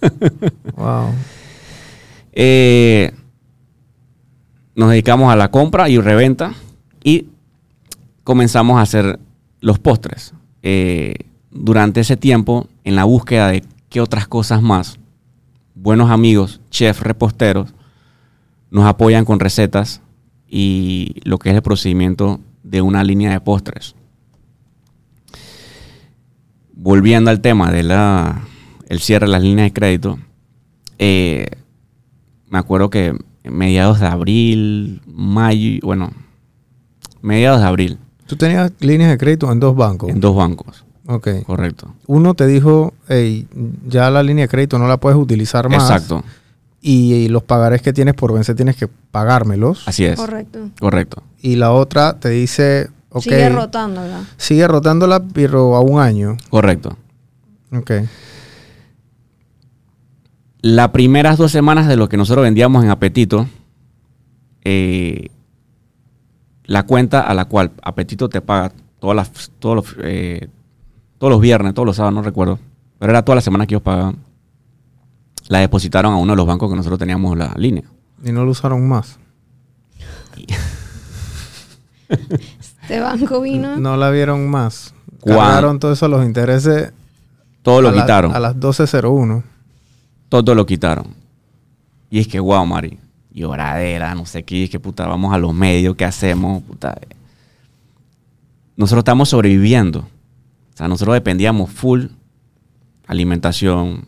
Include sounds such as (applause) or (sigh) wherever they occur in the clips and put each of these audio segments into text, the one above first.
(laughs) Wow. Eh, nos dedicamos a la compra y reventa y comenzamos a hacer los postres. Eh, durante ese tiempo, en la búsqueda de qué otras cosas más, buenos amigos, chefs, reposteros, nos apoyan con recetas y lo que es el procedimiento de una línea de postres. Volviendo al tema del el cierre de las líneas de crédito, eh, me acuerdo que mediados de abril, mayo, bueno, mediados de abril, Tú tenías líneas de crédito en dos bancos. en dos bancos, Ok. correcto. Uno te dijo, hey, ya la línea de crédito no la puedes utilizar más. Exacto, Y, y los pagarés que tienes por vencer tienes que pagármelos. así es, Correcto. correcto. Y la otra te dice, ok, Sigue rotándola. sigue rotándola, pero a un año. Correcto. Ok. Las primeras dos semanas de lo que nosotros vendíamos en Apetito, eh, la cuenta a la cual Apetito te paga todas las, todos, los, eh, todos los viernes, todos los sábados, no recuerdo, pero era toda la semana que ellos pagaban, la depositaron a uno de los bancos que nosotros teníamos la línea. Y no lo usaron más. Este banco vino. No la vieron más. ¿Cuán- Cargaron todo eso los intereses. Todo lo a la- quitaron. a las 12.01. todo lo quitaron. Y es que, wow, Mari, lloradera, no sé qué, es que puta, vamos a los medios, ¿qué hacemos? Eh. Nosotros estamos sobreviviendo. O sea, nosotros dependíamos full alimentación.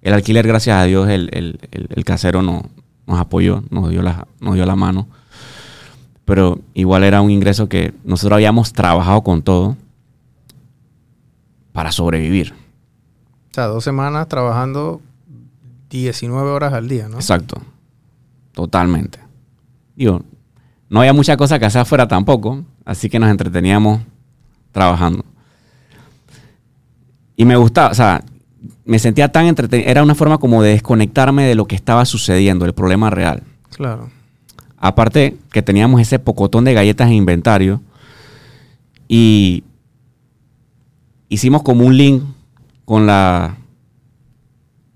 El alquiler, gracias a Dios, el, el- el- el casero no- nos apoyó, nos dio, la, nos dio la mano. Pero igual era un ingreso que nosotros habíamos trabajado con todo para sobrevivir. O sea, dos semanas trabajando 19 horas al día, ¿no? Exacto. Totalmente. Digo, no había mucha cosa que hacer afuera tampoco, así que nos entreteníamos trabajando. Y me gustaba, o sea, me sentía tan entretenido. Era una forma como de desconectarme de lo que estaba sucediendo, el problema real. Claro. Aparte que teníamos ese pocotón de galletas en inventario y hicimos como un link con la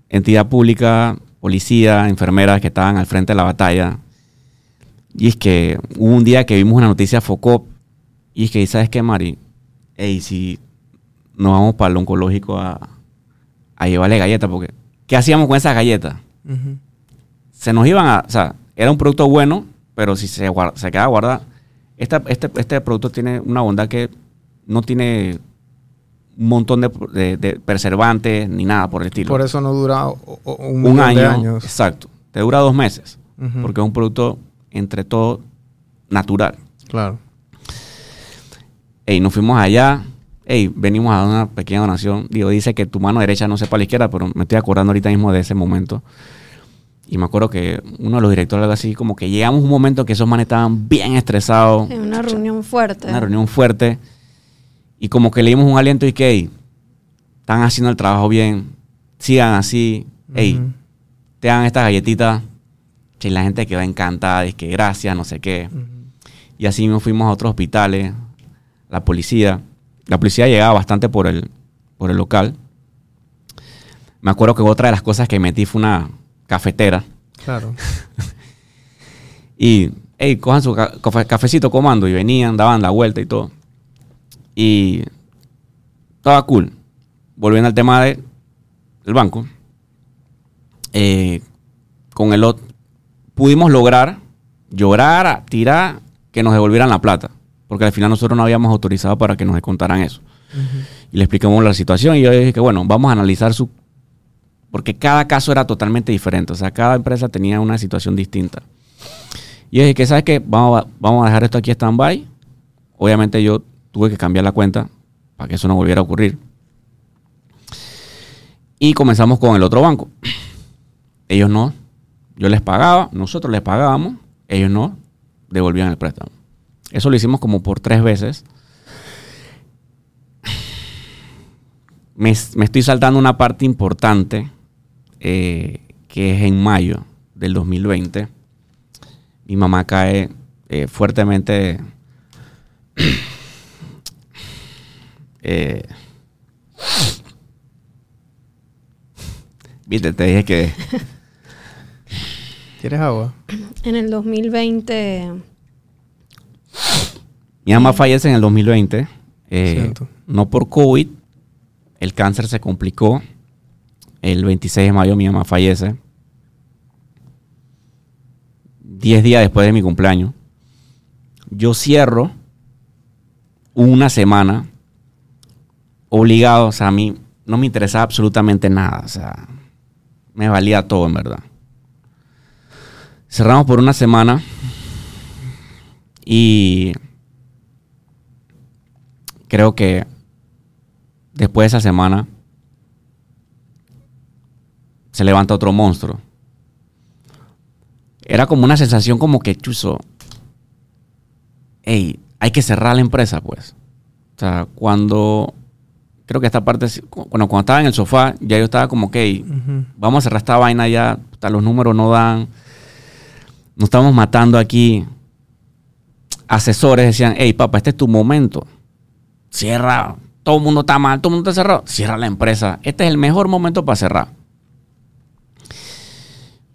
entidad pública, policía, enfermeras que estaban al frente de la batalla. Y es que hubo un día que vimos una noticia Focop y es que, ¿sabes qué, Mari? Ey, si nos vamos para el oncológico a, a llevarle galletas, porque ¿qué hacíamos con esas galletas? Se nos iban a. O sea, era un producto bueno, pero si se, guar- se queda guardado. Este, este producto tiene una bondad que no tiene un montón de, de- de preservantes ni nada por el estilo. Por eso no dura o- o- un, un año. de años. Exacto. Te dura dos meses. Porque es un producto entre todo natural. Claro. Ey, nos fuimos allá. Ey, venimos a dar una pequeña donación. Digo, dice que tu mano derecha no sepa a la izquierda, pero me estoy acordando ahorita mismo de ese momento. Y me acuerdo que uno de los directores, algo así, como que llegamos a un momento que esos manes estaban bien estresados. En una reunión fuerte. Una reunión fuerte. Y como que le dimos un aliento y que, ey, están haciendo el trabajo bien. Sigan así. Ey, Ujú. te dan estas galletitas. Y la gente quedó encantada. Es que gracias, no sé qué. Y así nos fuimos a otros hospitales, la policía. La policía llegaba bastante por el, por el local. Me acuerdo que otra de las cosas que metí fue una cafetera. Claro. (laughs) Y, hey, cojan su ca- cafe- cafecito comando. Y venían, daban la vuelta y todo. Y estaba cool. Volviendo al tema de, del banco. eh, con el otro, pudimos lograr llorar, tirar, que nos devolvieran la plata. Porque al final nosotros no habíamos autorizado para que nos descontaran eso. Y le explicamos la situación y yo dije que, bueno, vamos a analizar su... Porque cada caso era totalmente diferente. O sea, cada empresa tenía una situación distinta. Y yo dije que, ¿sabes qué? Vamos a, vamos a dejar esto aquí stand-by. Obviamente yo tuve que cambiar la cuenta para que eso no volviera a ocurrir. Y comenzamos con el otro banco. Ellos no. Yo les pagaba, nosotros les pagábamos, ellos no, devolvían el préstamo. Eso lo hicimos como por tres veces. Me, estoy saltando una parte importante, eh, que es en mayo del 2020. Mi mamá cae eh, fuertemente eh, Viste, te dije que (laughs) ¿Quieres agua? En el 2020, mi mamá fallece en el 2020. eh, no por COVID. El cáncer se complicó. El 26 de mayo mi mamá fallece. Diez días después de mi cumpleaños. Yo cierro una semana obligado. O sea, a mí no me interesaba absolutamente nada. O sea, me valía todo en verdad. Cerramos por una semana. Y creo que después de esa semana se levanta otro monstruo. Era como una sensación como que chuzo. Ey, hay que cerrar la empresa, pues. O sea, cuando. Creo que esta parte. Bueno, cuando estaba en el sofá, ya yo estaba como. Ujú. Vamos a cerrar esta vaina ya. los números no dan. Nos estamos matando aquí. Asesores decían, hey, papá, este es tu momento. Cierra. Todo el mundo está mal, todo el mundo está cerrado. Cierra la empresa. Este es el mejor momento para cerrar.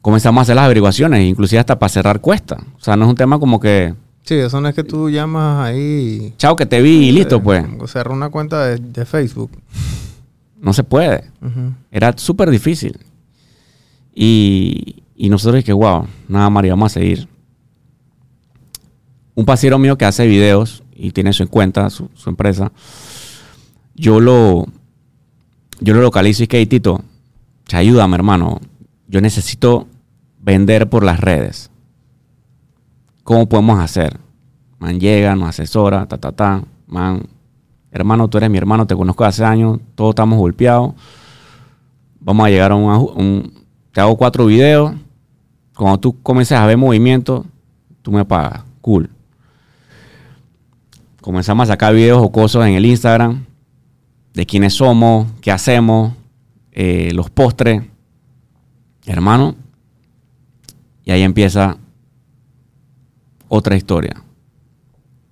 Comenzamos a hacer las averiguaciones, inclusive hasta para cerrar cuesta. O sea, no es un tema como que, Sí, eso no es que tú llamas ahí. chao, que te vi y listo, eh, pues. Cerrar una cuenta de, de Facebook. No se puede. Era súper difícil. Y, y nosotros dije, wow, nada, María, vamos a seguir. Un pasero mío que hace videos y tiene su cuenta, su, su empresa, yo lo, yo lo localizo y que, "Hey, Tito, ayúdame, hermano. Yo necesito vender por las redes. ¿Cómo podemos hacer? Man llega, nos asesora, ta, ta, ta. Man, hermano, tú eres mi hermano, te conozco hace años, todos estamos golpeados. Vamos a llegar a un, Te hago cuatro videos. Cuando tú comiences a ver movimiento, tú me pagas. Cool. Comenzamos a sacar videos jocosos en el Instagram de quiénes somos, qué hacemos, eh, los postres. Hermano. Y ahí empieza otra historia.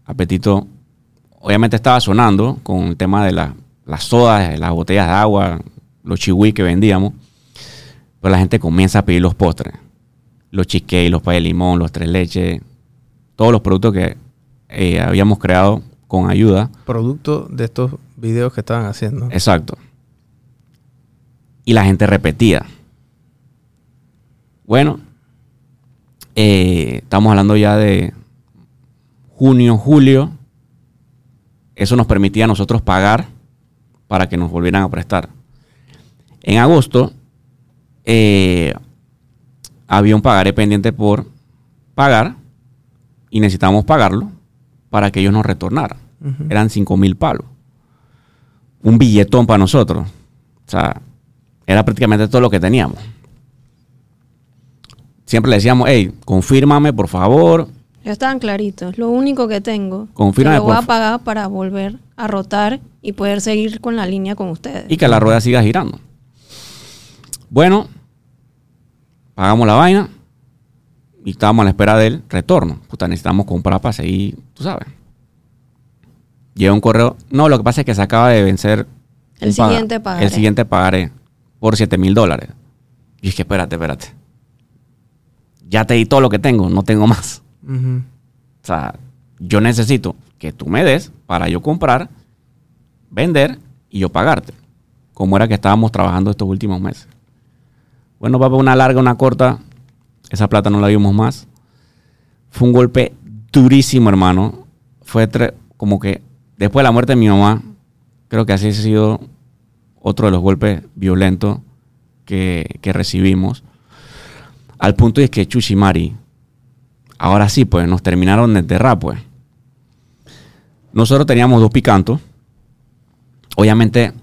Apetito, obviamente estaba sonando con el tema de la- las sodas, las botellas de agua, los chihui que vendíamos. Pero la gente comienza a pedir los postres. Los cheesecake, los pay de limón, los tres leches, todos los productos que eh, habíamos creado con ayuda. Producto de estos videos que estaban haciendo. Exacto. Y la gente repetía. Bueno, eh, estamos hablando ya de junio, julio. Eso nos permitía a nosotros pagar para que nos volvieran a prestar. En agosto eh, había un pagaré pendiente por pagar y necesitábamos pagarlo para que ellos nos retornaran. Eran 5 mil palos. Un billetón para nosotros. O sea, era prácticamente todo lo que teníamos. Siempre le decíamos, hey, confírmame por favor. ya estaban claritos. Lo único que tengo, Confírmame, que lo voy por a pagar para volver a rotar y poder seguir con la línea con ustedes. y que la rueda siga girando. Bueno, pagamos la vaina y estábamos a la espera del retorno. Puta, necesitamos comprar para seguir, tú sabes. Llega un correo. No, lo que pasa es que se acaba de vencer El siguiente pagaré. El siguiente pagaré por 7 mil dólares. Y es que espérate, espérate. Ya te di todo lo que tengo, no tengo más. O sea, yo necesito que tú me des para yo comprar, vender y yo pagarte. Como era que estábamos trabajando estos últimos meses. Bueno, va una larga, una corta. Esa plata no la vimos más. Fue un golpe durísimo, hermano. Fue como que después de la muerte de mi mamá, creo que así ha sido otro de los golpes violentos que, que recibimos. Al punto de que Chuchimari, ahora sí, pues nos terminaron de enterrar, pues. Nosotros teníamos dos picantos. Obviamente,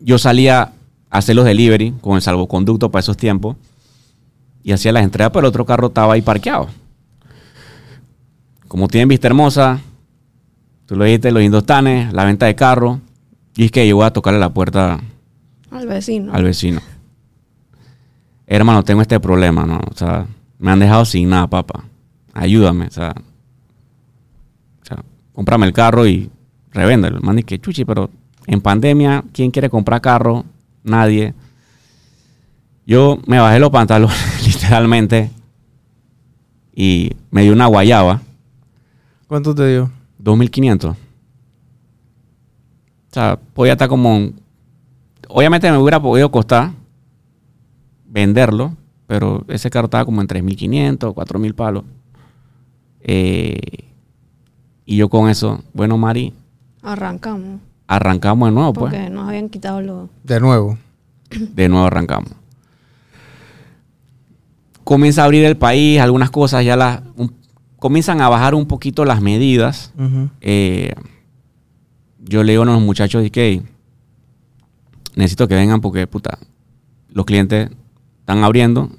yo salía a hacer los delivery con el salvoconducto para esos tiempos y hacía las entregas, pero el otro carro estaba ahí parqueado. Como tienen vista hermosa, tú lo dijiste, los indostanes, la venta de carro, y es que yo voy a tocarle la puerta Al vecino. al vecino. Hermano, tengo este problema, ¿no? O sea, me han dejado sin nada, papá. Ayúdame, o sea. O sea, cómprame el carro y revéndelo. Man, y que chuchi, pero en pandemia, ¿quién quiere comprar carro? Nadie. Yo me bajé los pantalones, (laughs) literalmente, y me dio una guayaba, ¿Cuánto te dio? 2500. O sea, podía estar como... un- Obviamente me hubiera podido costar venderlo, pero ese carro estaba como en 3500, 4000 palos. Eh, y yo con eso, bueno, Mari, Arrancamos. arrancamos de nuevo, pues. Porque nos habían quitado los. De nuevo. (clears throat) de nuevo arrancamos. Comienza a abrir el país, algunas cosas ya las un- comienzan a bajar un poquito las medidas. Eh, yo le digo a los muchachos de que necesito que vengan porque puta, los clientes están abriendo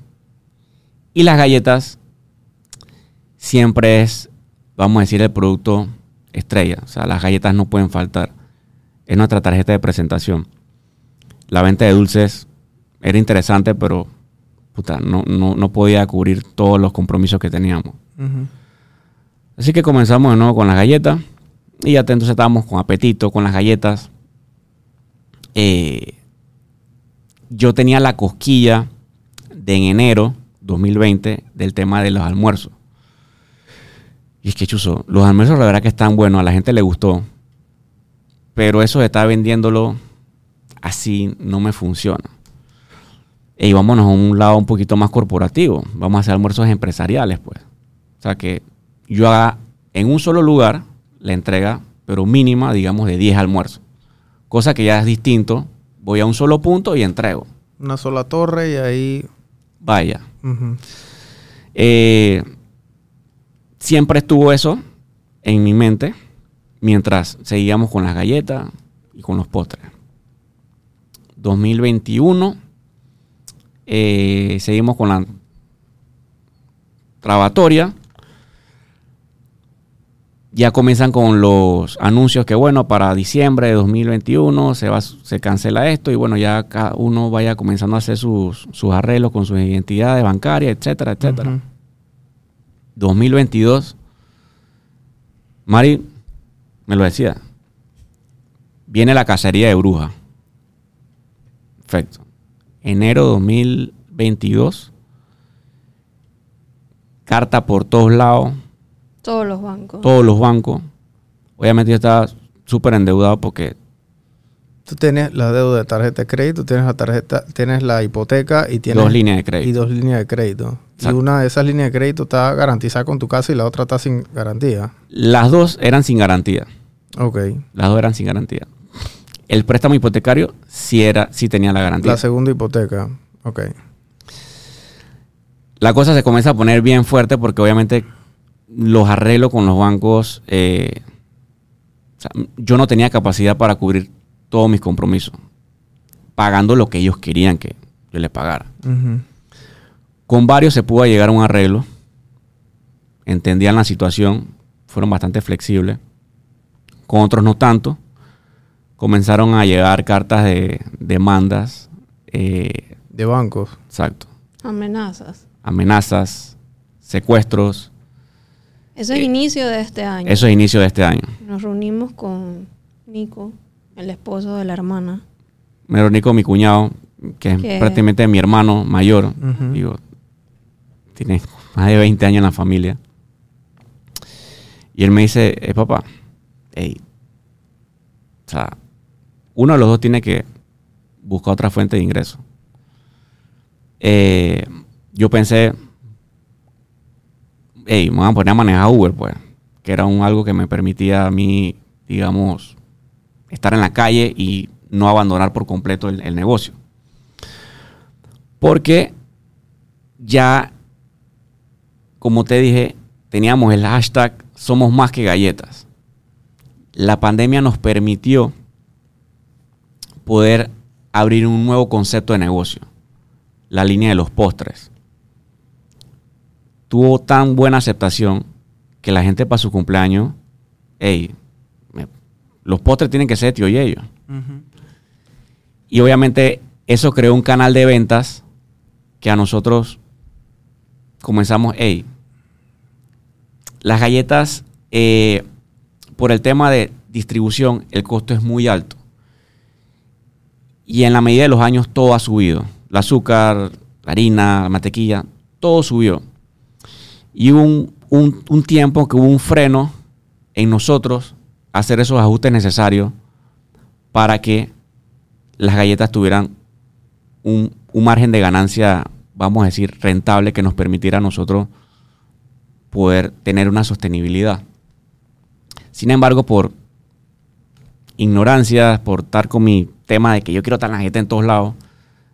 y las galletas siempre es, vamos a decir, el producto estrella. O sea, las galletas no pueden faltar. Es nuestra tarjeta de presentación. La venta de dulces era interesante, pero puta, no, no, no podía cubrir todos los compromisos que teníamos. Así que comenzamos de nuevo con las galletas. Y ya entonces estábamos con apetito, con las galletas. Eh, yo tenía la cosquilla de en enero 2020 del tema de los almuerzos. Y es que, chuzo, los almuerzos la verdad que están buenos, a la gente le gustó. Pero eso de estar vendiéndolo así no me funciona. Y vámonos a un lado un poquito más corporativo. Vamos a hacer almuerzos empresariales, pues. O sea, que yo haga en un solo lugar la entrega, pero mínima, digamos, de 10 almuerzos. Cosa que ya es distinto. Voy a un solo punto y entrego. Una sola torre y ahí. Vaya. Eh, siempre estuvo eso en mi mente mientras seguíamos con las galletas y con los postres. 2021 eh, seguimos con la trabatoria. Ya comienzan con los anuncios que bueno, para diciembre de 2021 se, va, se cancela esto y bueno, ya cada uno vaya comenzando a hacer sus, sus arreglos con sus identidades bancarias, etcétera, etcétera. Ujú. 2022, Mari me lo decía, viene la cacería de brujas. Perfecto. Enero 2022, carta por todos lados, Todos los bancos. todos los bancos. Obviamente yo estaba súper endeudado porque Tú tienes la deuda de tarjeta de crédito, tienes la tarjeta, tienes la hipoteca y tienes dos líneas de y crédito. dos líneas de crédito. Y una de esas líneas de crédito está garantizada con tu casa y la otra está sin garantía. Las dos eran sin garantía. Ok. Las dos eran sin garantía. El préstamo hipotecario sí, era, sí tenía la garantía. La segunda hipoteca. Ok. la cosa se comienza a poner bien fuerte porque obviamente los arreglos con los bancos, eh, o sea, yo no tenía capacidad para cubrir todos mis compromisos, pagando lo que ellos querían que yo les pagara. Con varios se pudo llegar a un arreglo, entendían la situación, fueron bastante flexibles, con otros no tanto, comenzaron a llegar cartas de demandas, eh, De bancos. exacto, Amenazas. amenazas, secuestros, Eso es inicio de este año. Eso es inicio de este año. Nos reunimos con Nico, el esposo de la hermana. Me reuní con mi cuñado, que es prácticamente mi hermano mayor. Digo, tiene más de 20 años en la familia. Y él me dice, eh, papá, ey, o sea, uno de los dos tiene que buscar otra fuente de ingreso. Eh, yo pensé, hey, me voy a poner a manejar Uber, pues, que era un, algo que me permitía a mí, digamos, estar en la calle y no abandonar por completo el, el negocio. Porque ya, como te dije, teníamos el hashtag Somos más que galletas. La pandemia nos permitió poder abrir un nuevo concepto de negocio, la línea de los postres. Tuvo tan buena aceptación que la gente para su cumpleaños, hey, me- los postres tienen que ser tío y ellos. Y obviamente eso creó un canal de ventas que a nosotros comenzamos, hey, las galletas, eh, por el tema de distribución, el costo es muy alto. Y en la medida de los años todo ha subido. el azúcar, la harina, la mantequilla, todo subió. Y hubo un, un- tiempo que hubo un freno en nosotros hacer esos ajustes necesarios para que las galletas tuvieran un, un margen de ganancia, vamos a decir, rentable que nos permitiera a nosotros poder tener una sostenibilidad. Sin embargo, por ignorancia, por estar con mi tema de que yo quiero estar en la galleta en todos lados,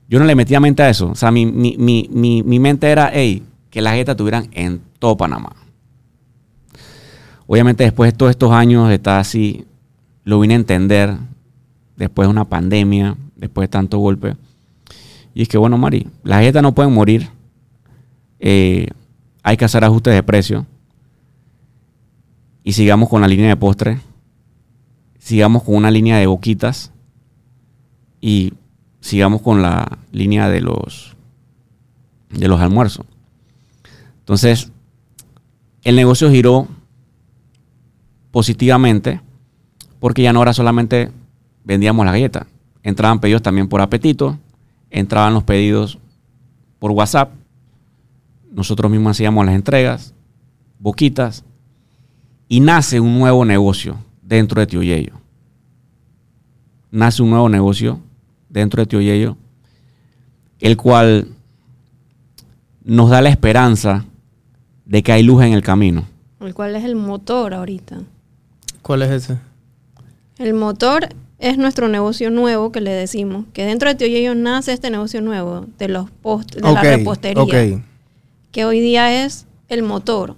yo no le metía mente a eso. O sea, mi, mi, mi, mi mente era, hey, que las galletas tuvieran en todo Panamá. Obviamente después de todos estos años de estar así, lo vine a entender después de una pandemia, después de tanto golpe. Y es que, bueno, Mari, las galletas no pueden morir. Eh, hay que hacer ajustes de precio. Y sigamos con la línea de postre. Sigamos con una línea de boquitas. Y sigamos con la línea de los de los almuerzos. Entonces, el negocio giró positivamente porque ya no era solamente vendíamos la galleta. Entraban pedidos también por apetito, entraban los pedidos por WhatsApp, nosotros mismos hacíamos las entregas, boquitas, y nace un nuevo negocio dentro de Tío Yeyo. Nace un nuevo negocio dentro de Tío Yeyo, el cual nos da la esperanza de que hay luz en el camino. El cual es el motor ahorita. ¿Cuál es ese? El motor es nuestro negocio nuevo que le decimos, que dentro de Tío Yeyo nace este negocio nuevo de los post, de la repostería, ok. que hoy día es el motor,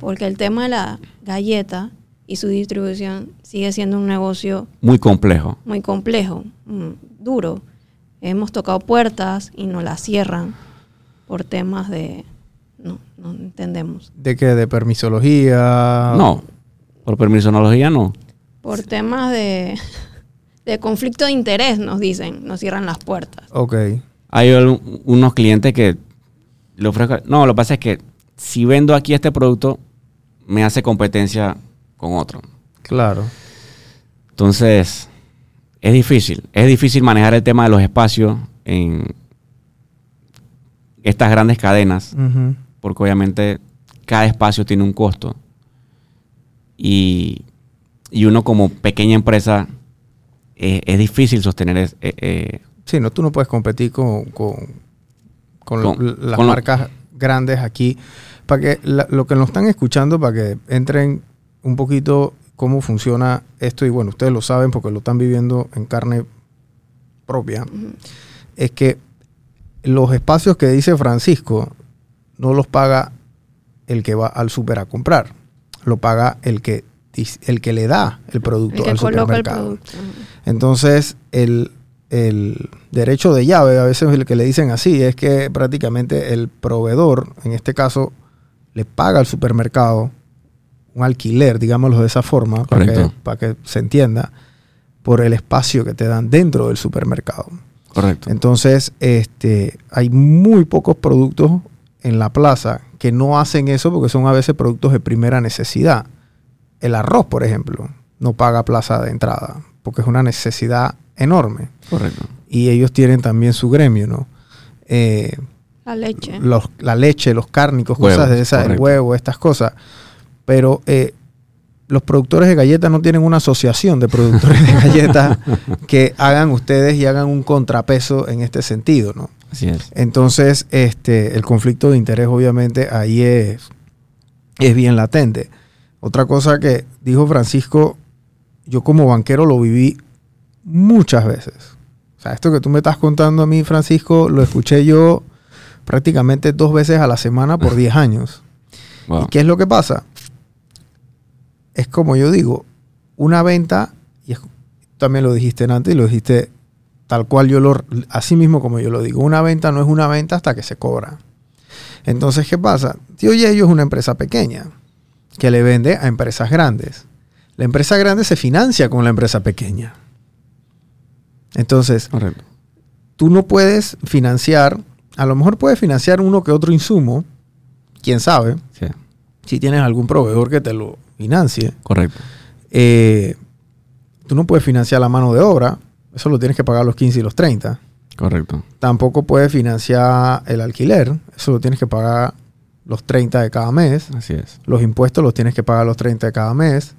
porque el tema de la galleta y su distribución sigue siendo un negocio Muy complejo. muy complejo, mm, duro. Hemos tocado puertas y nos las cierran por temas de no, no entendemos. ¿De qué? ¿De permisología? No, por permisonología no. Por temas de, de conflicto de interés, nos dicen, nos cierran las puertas. Ok. Hay un- unos clientes que le ofrezco. No, lo que pasa es que si vendo aquí este producto, me hace competencia con otro. Claro. Entonces, es difícil. Es difícil manejar el tema de los espacios en estas grandes cadenas. Porque obviamente cada espacio tiene un costo. Y, y uno como pequeña empresa, eh, es difícil sostener es- eh, eh, Sí, no, tú no puedes competir con, con, con las con lo- marcas grandes aquí. Para que la- lo que nos están escuchando, para que entren un poquito cómo funciona esto, y bueno, ustedes lo saben porque lo están viviendo en carne propia, es que los espacios que dice Francisco no los paga el que va al super a comprar, lo paga el que, el que le da el producto El que al coloca el supermercado. producto. Entonces, el, el derecho de llave, a veces el que le dicen así, es que prácticamente el proveedor, en este caso, le paga al supermercado un alquiler, digámoslo de esa forma, para que, para que se entienda, por el espacio que te dan dentro del supermercado. correcto. Entonces, este, hay muy pocos productos en la plaza que no hacen eso porque son a veces productos de primera necesidad. El arroz, por ejemplo, no paga plaza de entrada porque es una necesidad enorme. correcto. Y ellos tienen también su gremio, ¿no? Eh, La leche. los- la leche, los cárnicos, Huevos, cosas de esas, el huevo, estas cosas. Pero eh, los productores de galletas no tienen una asociación de productores de (laughs) galletas que hagan ustedes y hagan un contrapeso en este sentido, ¿no? Así es. Entonces, este, el conflicto de interés obviamente ahí es, es bien latente. Otra cosa que dijo Francisco, yo como banquero lo viví muchas veces. O sea, esto que tú me estás contando a mí, Francisco, lo escuché yo prácticamente dos veces a la semana por 10 (laughs) años. Wow. ¿Y qué es lo que pasa? Es como yo digo, una venta, y es- también lo dijiste antes y lo dijiste tal cual yo lo, así mismo como yo lo digo, una venta no es una venta hasta que se cobra. Entonces, ¿qué pasa? Tío Yello es una empresa pequeña que le vende a empresas grandes. La empresa grande se financia con la empresa pequeña. Entonces, Correcto. tú no puedes financiar, a lo mejor puedes financiar uno que otro insumo, quién sabe, Sí, si tienes algún proveedor que te lo financie. correcto. Eh, tú no puedes financiar la mano de obra, eso lo tienes que pagar los 15 y los 30. Correcto. Tampoco puedes financiar el alquiler. Eso lo tienes que pagar los 30 de cada mes. Así es. Los impuestos los tienes que pagar los 30 de cada mes.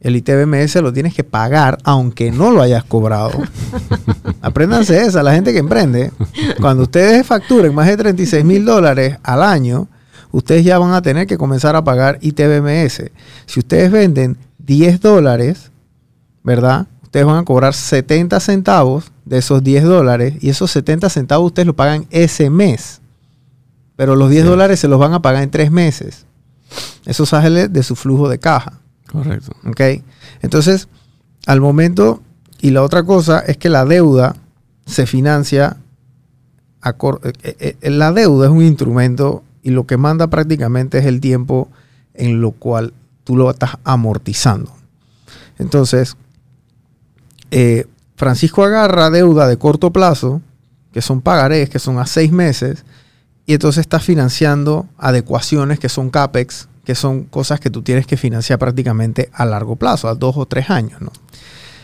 El ITBMS lo tienes que pagar aunque no lo hayas cobrado. (laughs) Apréndanse esa, la gente que emprende. Cuando ustedes facturen más de 36 mil dólares al año, ustedes ya van a tener que comenzar a pagar ITBMS. Si ustedes venden 10 dólares, ¿verdad? Ustedes van a cobrar 70 centavos de esos 10 dólares y esos 70 centavos ustedes lo pagan ese mes. Pero los 10 Sí. dólares se los van a pagar en tres meses. Eso sale de su flujo de caja. Correcto. ¿Ok? Entonces, al momento, y la otra cosa es que la deuda se financia. a cor- eh, eh, eh, la deuda es un instrumento y lo que manda prácticamente es el tiempo en lo cual tú lo estás amortizando. Entonces, eh, Francisco agarra deuda de corto plazo, que son pagarés, que son a seis meses, y entonces estás financiando adecuaciones que son CAPEX, que son cosas que tú tienes que financiar prácticamente a largo plazo, a dos o tres años. ¿no?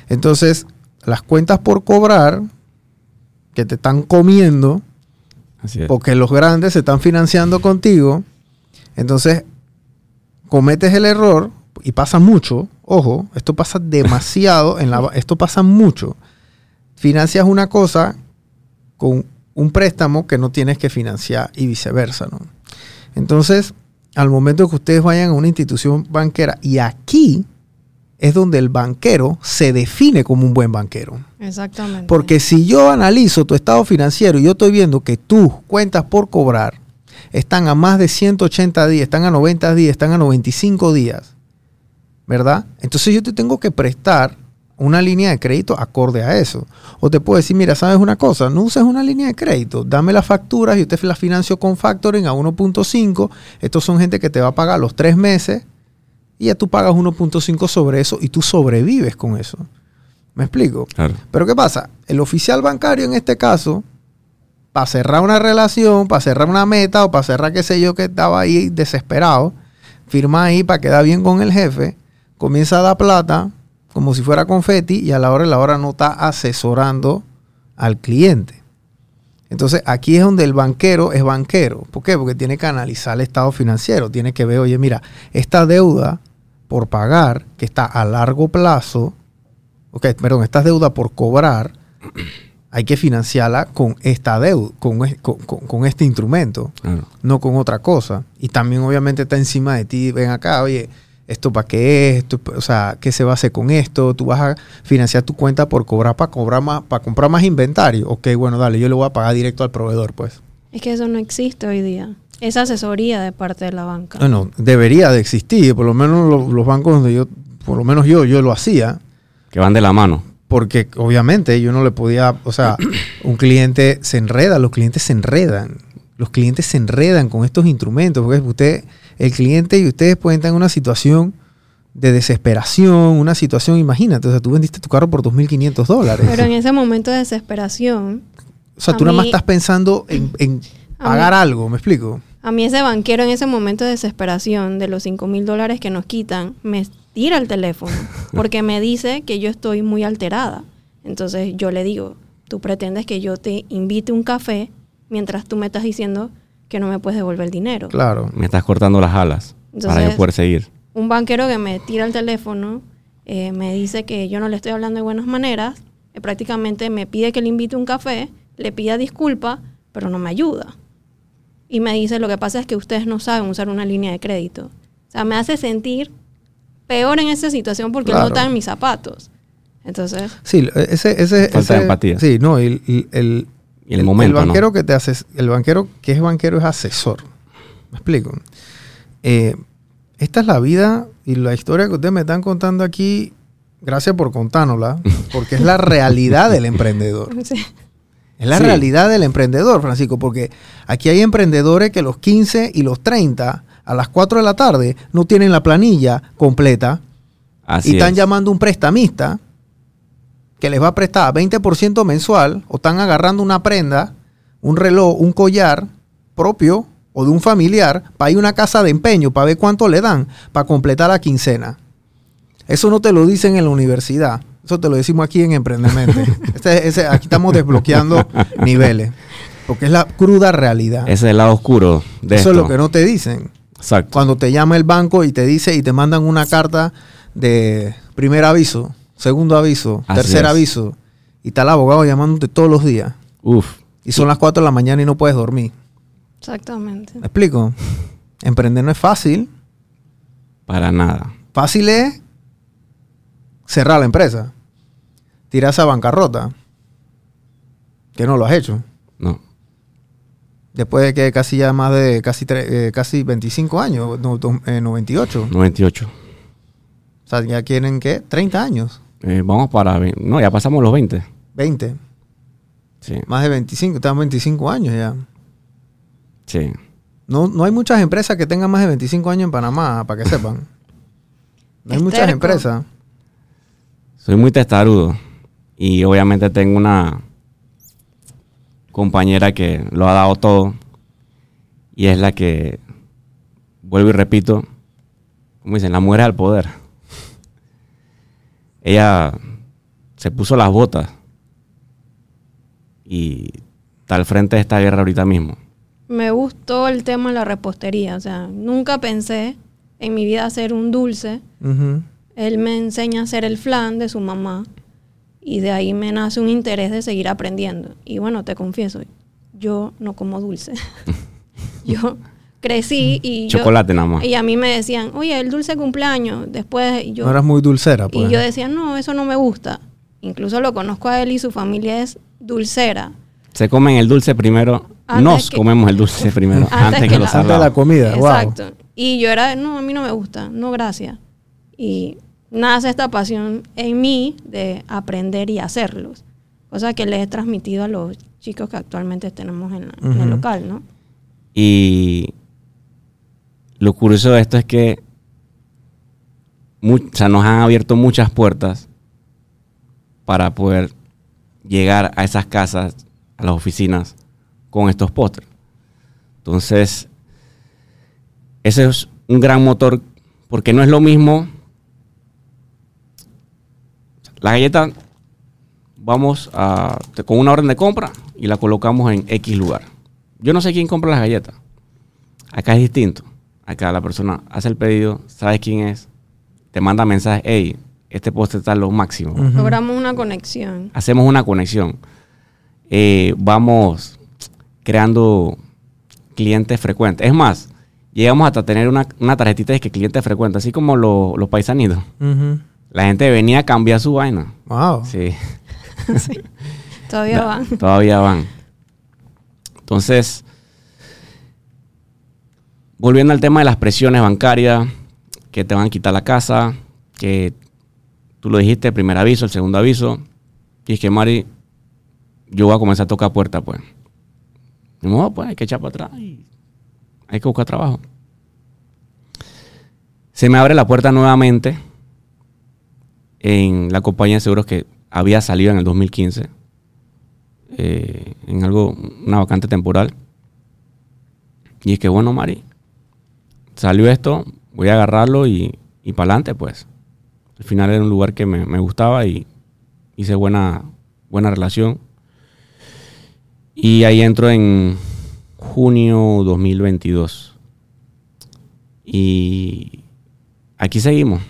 Entonces, las cuentas por cobrar que te están comiendo, Así es. porque los grandes se están financiando contigo, entonces cometes el error y pasa mucho, ojo, esto pasa demasiado, en la, esto pasa mucho. Financias una cosa con un préstamo que no tienes que financiar y viceversa, ¿no? Entonces, al momento que ustedes vayan a una institución banquera, y aquí es donde el banquero se define como un buen banquero. Exactamente. Porque si yo analizo tu estado financiero y yo estoy viendo que tus cuentas por cobrar están a más de 180 días, están a 90 días, están a 95 días, ¿verdad? Entonces yo te tengo que prestar una línea de crédito acorde a eso. O te puedo decir, mira, ¿sabes una cosa? No uses una línea de crédito, dame las facturas, yo te las financio con factoring a 1.5. Estos son gente que te va a pagar los tres meses y ya tú pagas 1.5 sobre eso y tú sobrevives con eso. ¿Me explico? Claro. Pero ¿qué pasa? El oficial bancario en este caso, para cerrar una relación, para cerrar una meta o para cerrar qué sé yo que estaba ahí desesperado, firma ahí para quedar bien con el jefe, comienza a dar plata como si fuera confeti y a la hora de la hora no está asesorando al cliente. Entonces aquí es donde el banquero es banquero. ¿Por qué? Porque tiene que analizar el estado financiero, tiene que ver, oye, mira, esta deuda por pagar que está a largo plazo, ok, perdón, esta deuda por cobrar, hay que financiarla con esta deuda, con, con- con- con este instrumento, Claro. no con otra cosa. Y también obviamente está encima de ti, ven acá, oye, ¿esto para qué es? Esto, o sea, ¿qué se va a hacer con esto? Tú vas a financiar tu cuenta por cobrar para cobrar más, para comprar más inventario. Ok, bueno, dale, yo le voy a pagar directo al proveedor, pues. Es que eso no existe hoy día. Esa asesoría de parte de la banca. Bueno, debería de existir, por lo menos lo- los, bancos donde yo, por lo menos yo, yo lo hacía. Que van de la mano. Porque obviamente yo no le podía, o sea, (clears throat) un cliente se enreda, los clientes se enredan. Los clientes se enredan con estos instrumentos, porque usted, el cliente y ustedes pueden estar en una situación de desesperación, una situación, imagínate, o sea, tú vendiste tu carro por 2.500 dólares. Pero en ese momento de desesperación, o sea, tú nada más estás pensando en, pagar mí- algo, ¿me explico? a mí ese banquero en ese momento de desesperación de los 5 mil dólares que nos quitan, me tira el teléfono (laughs) porque me dice que yo estoy muy alterada. Entonces yo le digo, tú pretendes que yo te invite un café mientras tú me estás diciendo que no me puedes devolver el dinero. Claro. Me estás cortando las alas para yo poder seguir. un banquero que me tira el teléfono, eh, me dice que yo no le estoy hablando de buenas maneras, eh, prácticamente me pide que le invite un café, le pida disculpa, pero no me ayuda. Y me dice, lo que pasa es que ustedes no saben usar una línea de crédito. O sea, me hace sentir peor en esa situación porque Claro. no está en mis zapatos. Entonces, Sí, ese, ese, Falta de empatía. Sí, no, el, el- el- Y el momento, El ¿no? banquero que te hace, el banquero que es banquero es asesor. ¿Me explico? Eh, esta es la vida y la historia que ustedes me están contando aquí. Gracias por contárnosla, (laughs) porque es la realidad del emprendedor. sí. Es la Sí. realidad del emprendedor, Francisco, porque aquí hay emprendedores que los 15 y los 30 a las 4 de la tarde no tienen la planilla completa Así y están es. llamando a un prestamista que les va a prestar 20% mensual o están agarrando una prenda, un reloj, un collar propio o de un familiar para ir a una casa de empeño para ver cuánto le dan para completar la quincena. Eso no te lo dicen en la universidad. Eso te lo decimos aquí en Emprendemente. (laughs) Este- aquí estamos desbloqueando niveles. Porque es la cruda realidad. Ese es el lado oscuro de Eso esto. es lo que no te dicen. Exacto. Cuando te llama el banco y te dice y te mandan una carta de primer aviso, segundo aviso, Así tercer es. aviso, y está el abogado llamándote todos los días. Uf. Y son las 4 de la mañana y no puedes dormir. Exactamente. ¿Me explico? (laughs) Emprender no es fácil. Para nada. Fácil es cerrar la empresa. Tirarse a bancarrota. Que no lo has hecho. No. Después de que casi ya más de casi, tre- eh, casi 25 años, no, eh, 98. 98. O sea, ya quieren que 30 años, Eh, vamos para... No, ya pasamos los 20. 20, Sí. más de 25, están 25 años ya. Sí. No, no hay muchas empresas que tengan más de 25 años en Panamá, para que sepan. No hay Es muchas terco. empresas. Soy muy testarudo. Y obviamente tengo una compañera que lo ha dado todo. Y es la que, vuelvo y repito, como dicen, la mujer al poder. Ella se puso las botas. Y está al frente de esta guerra ahorita mismo. Me gustó el tema de la repostería. O sea, nunca pensé en mi vida hacer un dulce. Él me enseña a hacer el flan de su mamá. Y de ahí me nace un interés de seguir aprendiendo. Y bueno, te confieso, yo no como dulce. (laughs) yo crecí y yo- Chocolate nada más. y a mí me decían, oye, el dulce cumpleaños. Después yo, no eras muy dulcera, pues. y yo decía, no, eso no me gusta. Incluso lo conozco a él y su familia es dulcera. Se comen el dulce primero. Antes Nos que- comemos el dulce primero. (laughs) Antes Antes, que que, la- los Antes de la comida, wow. Exacto. Y yo era, no, a mí no me gusta, no, gracias. Y nace esta pasión en mí de aprender y hacerlos. Cosa que les he transmitido a los chicos que actualmente tenemos en, la- en el local, ¿no? Y lo curioso de esto es que o sea, nos han abierto muchas puertas para poder llegar a esas casas, a las oficinas, con estos pósteres. Entonces, ese es un gran motor, porque no es lo mismo. La galleta, vamos a, con una orden de compra y la colocamos en X lugar. Yo no sé quién compra las galletas. Acá es distinto. Acá la persona hace el pedido, sabes quién es, te manda mensaje, hey, este postre está lo máximo. Logramos una conexión. Hacemos una conexión. Eh, vamos creando clientes frecuentes. Es más, llegamos hasta tener una, una tarjetita de que cliente frecuente, así como lo- los paisanitos. La gente venía a cambiar su vaina. Wow. Sí. (laughs) Todavía Da- van. Todavía van. Entonces, volviendo al tema de las presiones bancarias, que te van a quitar la casa, que tú lo dijiste, el primer aviso, el segundo aviso, y es que Mari, yo voy a comenzar a tocar puertas, pues. Modo, pues, hay que echar para atrás y hay que buscar trabajo. Se me abre la puerta nuevamente en la compañía de seguros que había salido en el 2015 eh, en algo, una vacante temporal. Y es que, bueno, Mari, salió esto, voy a agarrarlo y, y para adelante, pues. Al final era un lugar que me, me gustaba y hice buena, buena relación. Y ahí entro en junio 2022. Y aquí seguimos.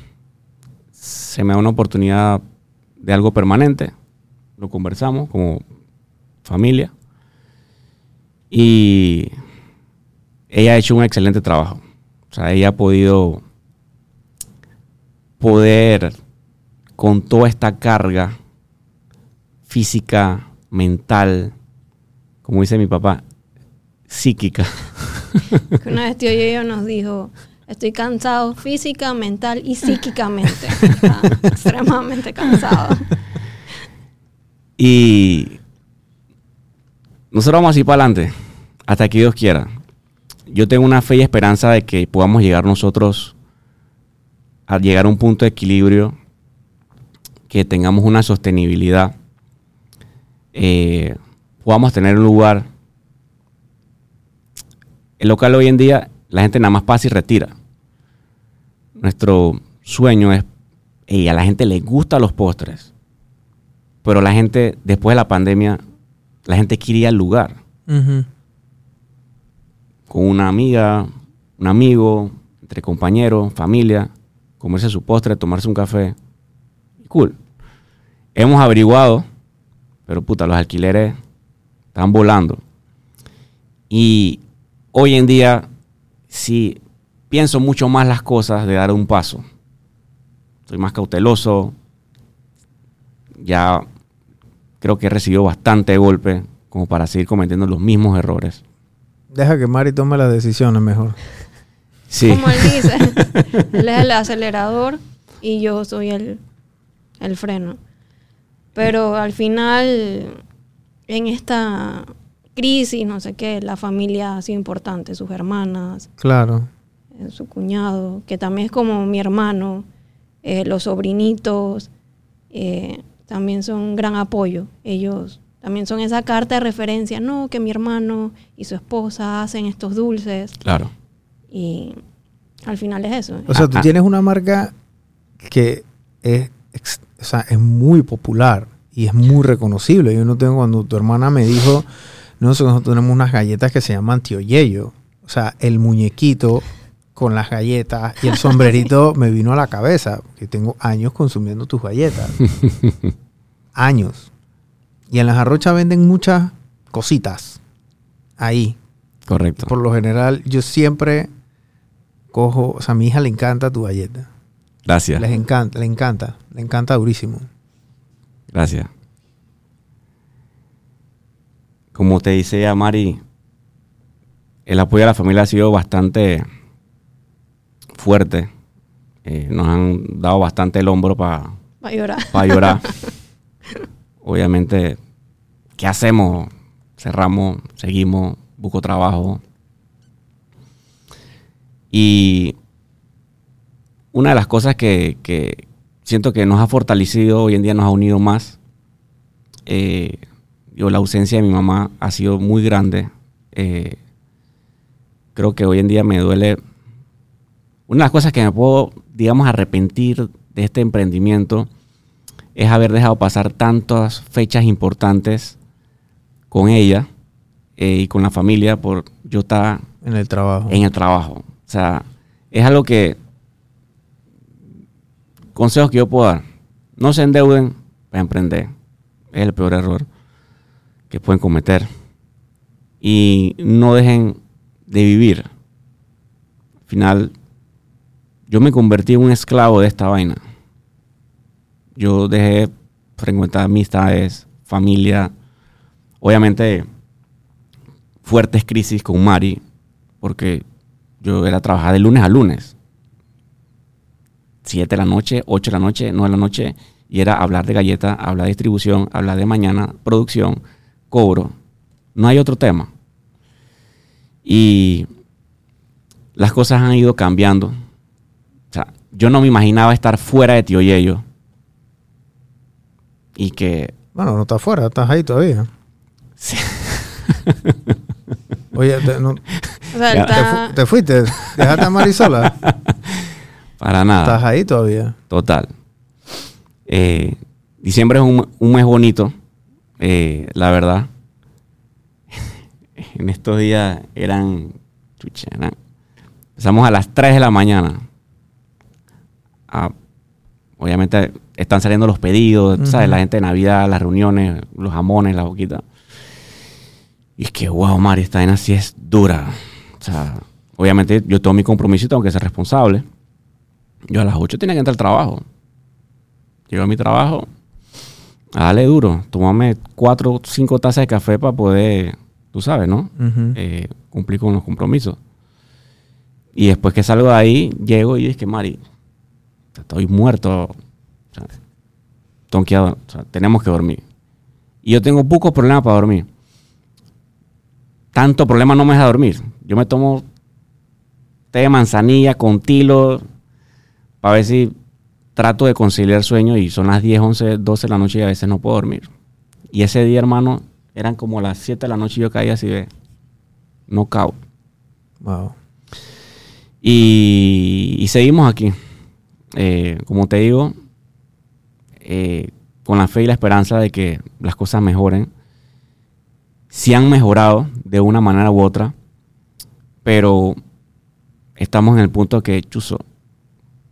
Se me da una oportunidad de algo permanente. Lo conversamos como familia. Y ella ha hecho un excelente trabajo. O sea, ella ha podido poder con toda esta carga física, mental, como dice mi papá, psíquica. (laughs) Que una vez tío Yoyo nos dijo, estoy cansado física, mental y psíquicamente. (laughs) Está extremadamente cansado. Y nosotros vamos así para adelante, hasta que Dios quiera. Yo tengo una fe y esperanza de que podamos llegar nosotros a llegar a un punto de equilibrio, que tengamos una sostenibilidad, eh, podamos tener un lugar. El local hoy en día, la gente nada más pasa y retira. Nuestro sueño es, y a la gente le gustan los postres pero la gente, después de la pandemia, la gente quería el lugar. Con una amiga, un amigo, entre compañeros, familia, comerse su postre, tomarse un café. Cool. Hemos averiguado, pero puta, los alquileres están volando. Y hoy en día, sí, pienso mucho más las cosas de dar un paso. Soy más cauteloso. Ya creo que he recibido bastante golpe como para seguir cometiendo los mismos errores. Deja que Mari tome las decisiones mejor. Sí, Como él dice, (laughs) él es el acelerador y yo soy el, el freno. Pero al final, en esta crisis, no sé qué, la familia ha sido importante, sus hermanas, Claro. eh, su cuñado, que también es como mi hermano, eh, los sobrinitos, eh, también son un gran apoyo. Ellos también son esa carta de referencia, no, que mi hermano y su esposa hacen estos dulces claro. y al final es eso. O sea, tú Ah, tienes una marca que es, ex- o sea, es muy popular y es muy reconocible. Yo no tengo cuando tu hermana me dijo, no, nosotros tenemos unas galletas que se llaman Tío Yeyo. O sea, el muñequito con las galletas y el sombrerito (laughs) me vino a la cabeza. Que tengo años consumiendo tus galletas. (laughs) años. Y en las arrochas venden muchas cositas. Ahí. Correcto. Por lo general, yo siempre cojo, o sea, a mi hija le encanta tu galleta. Gracias. Les encanta, le encanta, le encanta durísimo. Gracias. Como te dice ya Mari, el apoyo a la familia ha sido bastante fuerte. Eh, nos han dado bastante el hombro para llorar. llorar. (laughs) Obviamente, ¿qué hacemos? Cerramos, seguimos, busco trabajo. Y una de las cosas que, siento que nos ha fortalecido hoy en día, nos ha unido más, eh, yo, la ausencia de mi mamá ha sido muy grande. Eh, creo que hoy en día me duele. Una de las cosas que me puedo, digamos, arrepentir de este emprendimiento es haber dejado pasar tantas fechas importantes con ella eh, y con la familia por yo estar En el trabajo. en el trabajo. O sea, es algo que consejos que yo puedo dar. No se endeuden para emprender. Es el peor error que pueden cometer. Y no dejen de vivir. Al final, yo me convertí en un esclavo de esta vaina. Yo dejé frecuentar amistades, familia. Obviamente, fuertes crisis con Mari, porque yo era trabajar de lunes a lunes. 7 de la noche, 8 de la noche, 9 de la noche, y era hablar de galleta, hablar de distribución, hablar de mañana, producción, cobro. No hay otro tema. Y las cosas han ido cambiando. O sea, yo no me imaginaba estar fuera de Tío Yello. Y que Bueno, no estás afuera, estás ahí todavía. Sí. (laughs) Oye, te, no- O sea, te está- fu- te fuiste, dejaste a Mari sola. (laughs) para nada. Estás ahí todavía. Total. Eh, diciembre es un, un mes bonito, eh, la verdad. (laughs) en estos días eran, chucha, eran- Empezamos a las 3 de la mañana. Ah, obviamente están saliendo los pedidos, ¿sabes? La gente de Navidad, las reuniones, los jamones, la boquita. Y es que, wow, Mari, esta vaina sí es dura. O sea, obviamente yo tengo mi compromiso y tengo que ser responsable. Yo a las 8 tenía que entrar al trabajo. Llego a mi trabajo, a darle duro. Tómame cuatro o cinco tazas de café para poder, tú sabes, ¿no? Eh, cumplir con los compromisos. Y después que salgo de ahí, llego y es que, Mari, estoy muerto. O sea, tengo que ir a- o sea, tenemos que dormir. Y yo tengo pocos problemas para dormir. Tanto problema no me deja dormir. Yo me tomo té de manzanilla con tilo para ver si trato de conciliar sueño y son las 10, 11, 12 de la noche y a veces no puedo dormir. Y ese día, hermano, eran como las 7 de la noche y yo caía así de knockout. Wow. Y, y seguimos aquí. Eh, como te digo, eh, con la fe y la esperanza de que las cosas mejoren. Sí han mejorado de una manera u otra, pero estamos en el punto que, chuzo,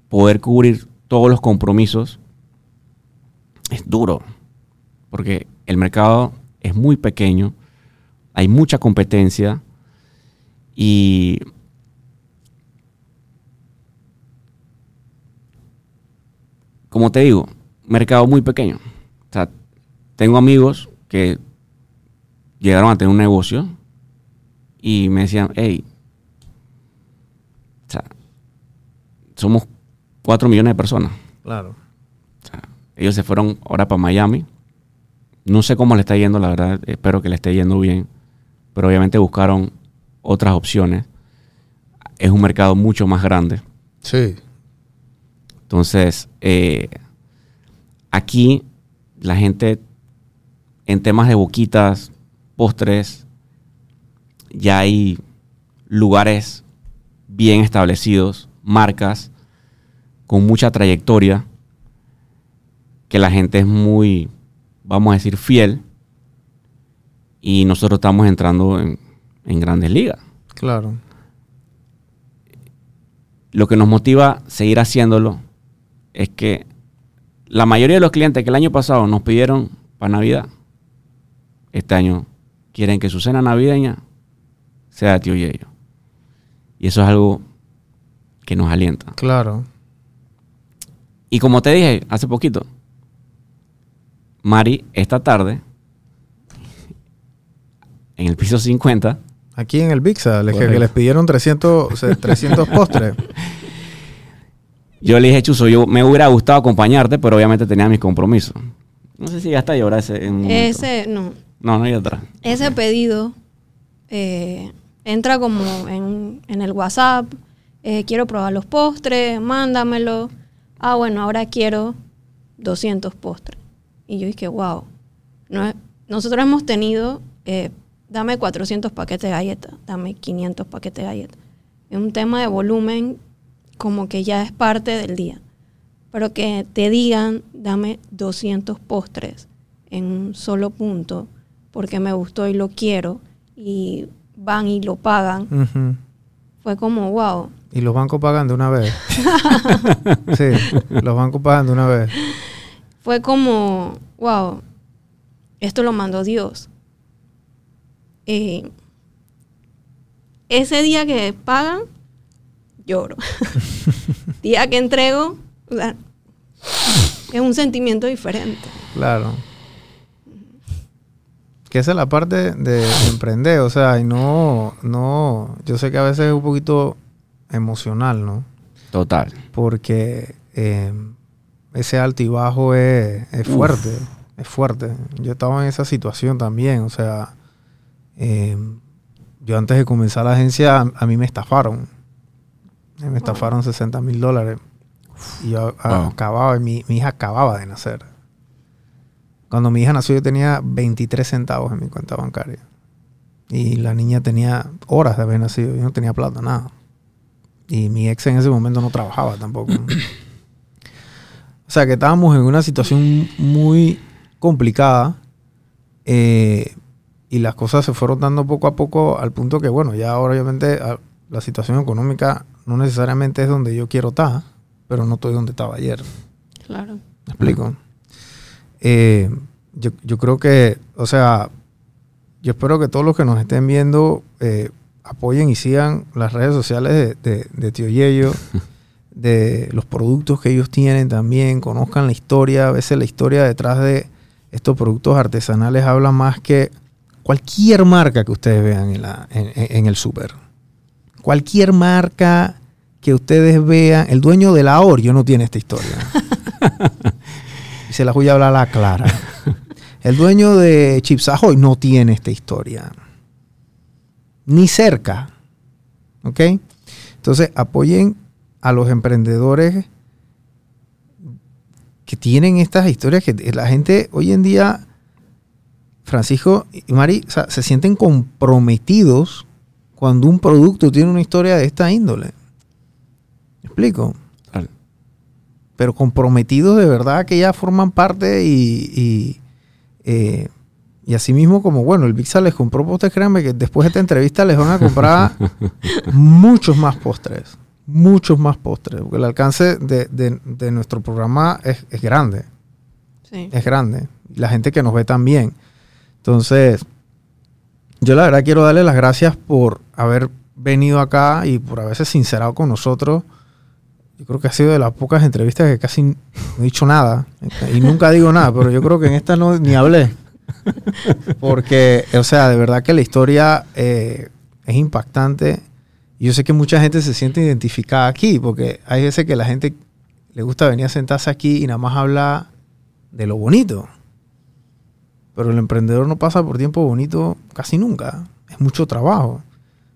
poder cubrir todos los compromisos es duro, porque el mercado es muy pequeño, hay mucha competencia y como te digo, mercado muy pequeño. O sea, tengo amigos que llegaron a tener un negocio y me decían, hey, o sea, somos cuatro millones de personas. Claro. O sea, ellos se fueron ahora para Miami. No sé cómo le está yendo, la verdad, espero que le esté yendo bien. Pero obviamente buscaron otras opciones. Es un mercado mucho más grande. Sí. Entonces, eh, aquí la gente en temas de boquitas, postres, ya hay lugares bien establecidos, marcas con mucha trayectoria, que la gente es muy, vamos a decir, fiel, y nosotros estamos entrando en, en grandes ligas. Claro. Lo que nos motiva a seguir haciéndolo es que la mayoría de los clientes que el año pasado nos pidieron para Navidad, este año quieren que su cena navideña sea de tío Yeyo. Y eso es algo que nos alienta. Claro. Y como te dije hace poquito, Mari, esta tarde, en el piso 50, Aquí en el Bixa, les, que, que les pidieron 300, o sea, 300 postres. (laughs) yo le dije, Chuzo, yo me hubiera gustado acompañarte, pero obviamente tenía mis compromisos. No sé si ya está ahora ese. en un. Ese, no. No, no hay atrás. Ese pedido eh, entra como en, en el WhatsApp. eh, quiero probar los postres, mándamelo. Ah, bueno, ahora quiero 200 postres. Y yo dije, wow. No es- nosotros hemos tenido, eh, dame 400 paquetes de galletas, dame 500 paquetes de galletas. Es un tema de volumen como que ya es parte del día. Pero que te digan, dame 200 postres en un solo punto, porque me gustó y lo quiero, y van y lo pagan, fue como, wow. Y los bancos pagan de una vez. (laughs) sí, los bancos pagan de una vez. Fue como, wow, esto lo mandó Dios. Eh, ese día que pagan, lloro. (laughs) día que entrego, o sea, es un sentimiento diferente. Claro. Que esa es la parte de emprender, o sea, y no, no, yo sé que a veces es un poquito emocional, ¿no? Total. Porque eh, ese alto y bajo es, es Uf. fuerte, es fuerte. Yo estaba en esa situación también, o sea, eh, yo antes de comenzar la agencia, a, a mí me estafaron. Me estafaron 60 mil dólares. Y yo Wow. acababa, mi, mi hija acababa de nacer. Cuando mi hija nació yo tenía 23 centavos en mi cuenta bancaria. Y la niña tenía horas de haber nacido. Yo no tenía plata, nada. Y mi ex en ese momento no trabajaba tampoco. (coughs) o sea que estábamos en una situación muy complicada. eh, y las cosas se fueron dando poco a poco al punto que, bueno, ya ahora obviamente a- la situación económica no necesariamente es donde yo quiero estar, pero no estoy donde estaba ayer. Claro. ¿Me explico? Eh, yo, yo creo que, o sea, yo espero que todos los que nos estén viendo eh, apoyen y sigan las redes sociales de, de- de Tío Yello, (laughs) de los productos que ellos tienen también, conozcan la historia. A veces la historia detrás de estos productos artesanales habla más que cualquier marca que ustedes vean en, la, en, en- en el súper. Cualquier marca que ustedes vean, el dueño de la Oreo no tiene esta historia. (laughs) y se la voy a hablar a la clara. El dueño de Chips Ahoy no tiene esta historia. Ni cerca. ¿Ok? Entonces, apoyen a los emprendedores que tienen estas historias que la gente hoy en día, Francisco y Mari, o sea, se sienten comprometidos cuando un producto tiene una historia de esta índole. ¿Me explico? Pero comprometidos de verdad que ya forman parte y, y, eh, y así mismo como, bueno, el Bixa les compró postres, créanme que después de esta entrevista les van a comprar (laughs) muchos más postres, muchos más postres, porque el alcance de, de- de nuestro programa es, es grande, Sí. es grande, la gente que nos ve también. Entonces, yo la verdad quiero darle las gracias por haber venido acá y por haberse sincerado con nosotros. Yo creo que ha sido de las pocas entrevistas que casi no he dicho nada. Y nunca digo nada, pero yo creo que en esta no ni hablé. Porque, o sea, de verdad que la historia eh, es impactante. Y yo sé que mucha gente se siente identificada aquí, porque hay veces que la gente le gusta venir a sentarse aquí y nada más habla de lo bonito. Pero el emprendedor no pasa por tiempo bonito casi nunca. Es mucho trabajo.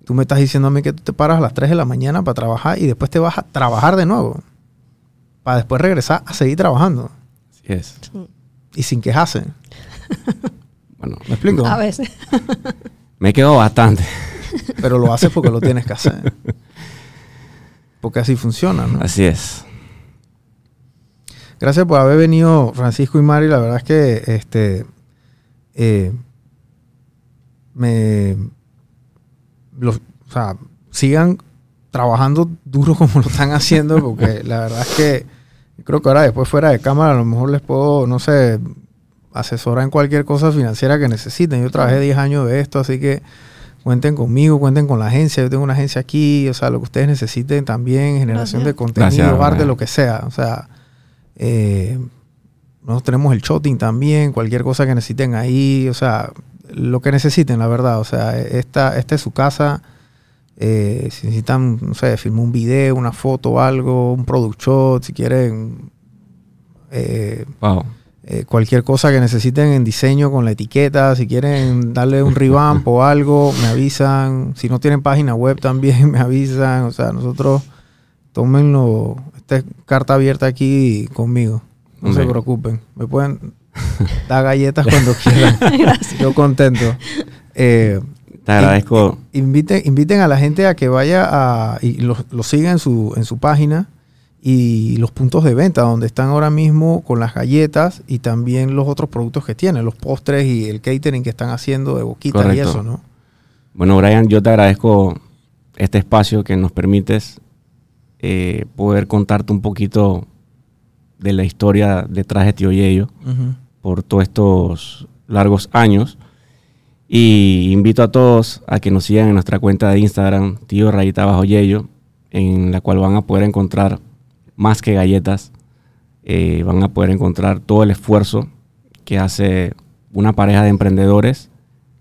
Tú me estás diciendo a mí que tú te paras a las 3 de la mañana para trabajar y después te vas a trabajar de nuevo. Para después regresar a seguir trabajando. Así es. Y sin quejarse. (laughs) Bueno, ¿Me explico? A veces. (laughs) me quedo bastante. (laughs) Pero lo haces porque lo tienes que hacer. Porque así funciona, ¿no? Así es. Gracias por haber venido, Francisco y Mari. La verdad es que este eh, me los, o sea, sigan trabajando duro (laughs) como lo están haciendo, porque la verdad es que creo que ahora después fuera de cámara a lo mejor les puedo, no sé, asesorar en cualquier cosa financiera que necesiten. Yo trabajé 10 años de esto, así que cuenten conmigo, cuenten con la agencia. Yo tengo una agencia aquí, o sea, lo que ustedes necesiten también, generación Gracias. de contenido, Gracias, arte, lo que sea. O sea, eh, nosotros tenemos el shotting también, cualquier cosa que necesiten ahí, o sea, lo que necesiten, la verdad. O sea, esta, esta es su casa. Eh, si necesitan, no sé, filmar un video, una foto algo, un product shot, si quieren eh, Wow. eh, cualquier cosa que necesiten en diseño con la etiqueta, si quieren darle un revamp o algo, me avisan. Si no tienen página web también (laughs) me avisan. O sea, nosotros tómenlo, esta es carta abierta aquí conmigo. No se preocupen. Me pueden dar galletas (laughs) cuando quieran. Yo contento. Eh, Te agradezco. inviten, inviten a la gente a que vaya a, y lo, lo siga en su, en su página y los puntos de venta donde están ahora mismo con las galletas y también los otros productos que tienen, los postres y el catering que están haciendo de boquita y eso, ¿no? Bueno, Brian, yo te agradezco este espacio que nos permites eh, poder contarte un poquito de la historia detrás de Tío Yello por todos estos largos años. Y invito a todos a que nos sigan en nuestra cuenta de Instagram, Tío Rayita Bajo Yello, en la cual van a poder encontrar más que galletas. eh, van a poder encontrar todo el esfuerzo que hace una pareja de emprendedores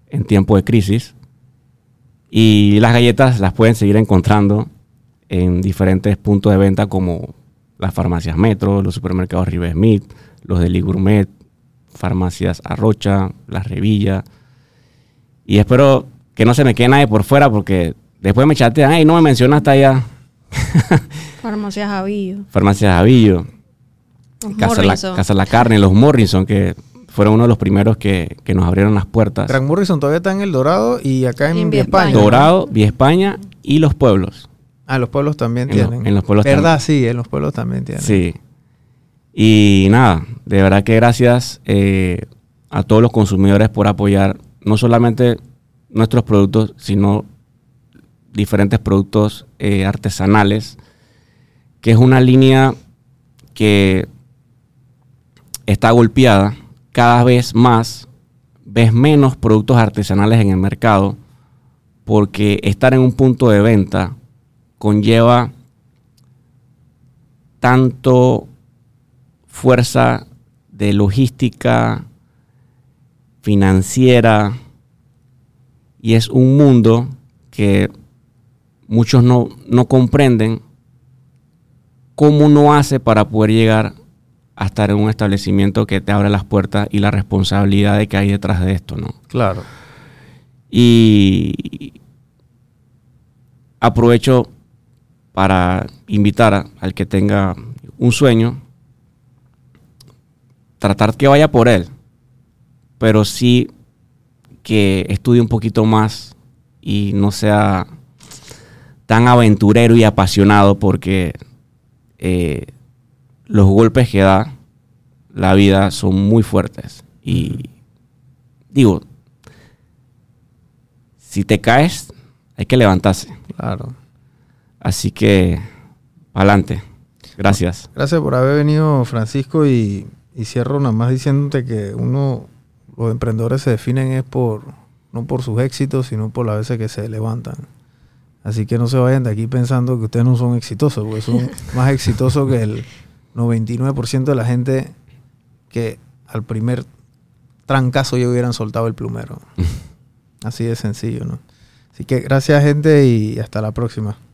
en tiempo de crisis. Y las galletas las pueden seguir encontrando en diferentes puntos de venta como las farmacias Metro, los supermercados River Smith, los de Lee Gourmet, farmacias Arrocha, las Revilla. Y espero que no se me quede nadie por fuera porque después me chatean, ay, no me mencionaste allá. (laughs) Farmacias Javillo. Farmacias Avillo, Casa la. Casa la Carne, los Morrison, que fueron uno de los primeros que, que nos abrieron las puertas. Gran Morrison todavía está en El Dorado y acá en, En Vía Vía España. España. Dorado, Vía España y los pueblos. Ah, los pueblos también En tienen. en los pueblos ¿Verdad? Sí, en los pueblos también tienen. Sí. Y nada, de verdad que gracias eh, a todos los consumidores por apoyar no solamente nuestros productos, sino diferentes productos eh, artesanales, que es una línea que está golpeada cada vez más, ves menos productos artesanales en el mercado, porque estar en un punto de venta conlleva tanto fuerza de logística financiera y es un mundo que muchos no, no comprenden cómo uno hace para poder llegar a estar en un establecimiento que te abre las puertas y la responsabilidad de que hay detrás de esto, ¿no? Claro. Y aprovecho para invitar a- al que tenga un sueño, tratar que vaya por él, pero sí que estudie un poquito más y no sea tan aventurero y apasionado porque eh, los golpes que da la vida son muy fuertes. Y digo, si te caes, hay que levantarse. Claro. Así que, adelante. Gracias. Gracias por haber venido, Francisco, y, y cierro nada más diciéndote que uno, los emprendedores se definen es por, no por sus éxitos, sino por las veces que se levantan. Así que no se vayan de aquí pensando que ustedes no son exitosos, porque son (laughs) más exitosos que el 99% de la gente que al primer trancazo ya hubieran soltado el plumero. (laughs) Así de sencillo, ¿no? Así que gracias gente y hasta la próxima.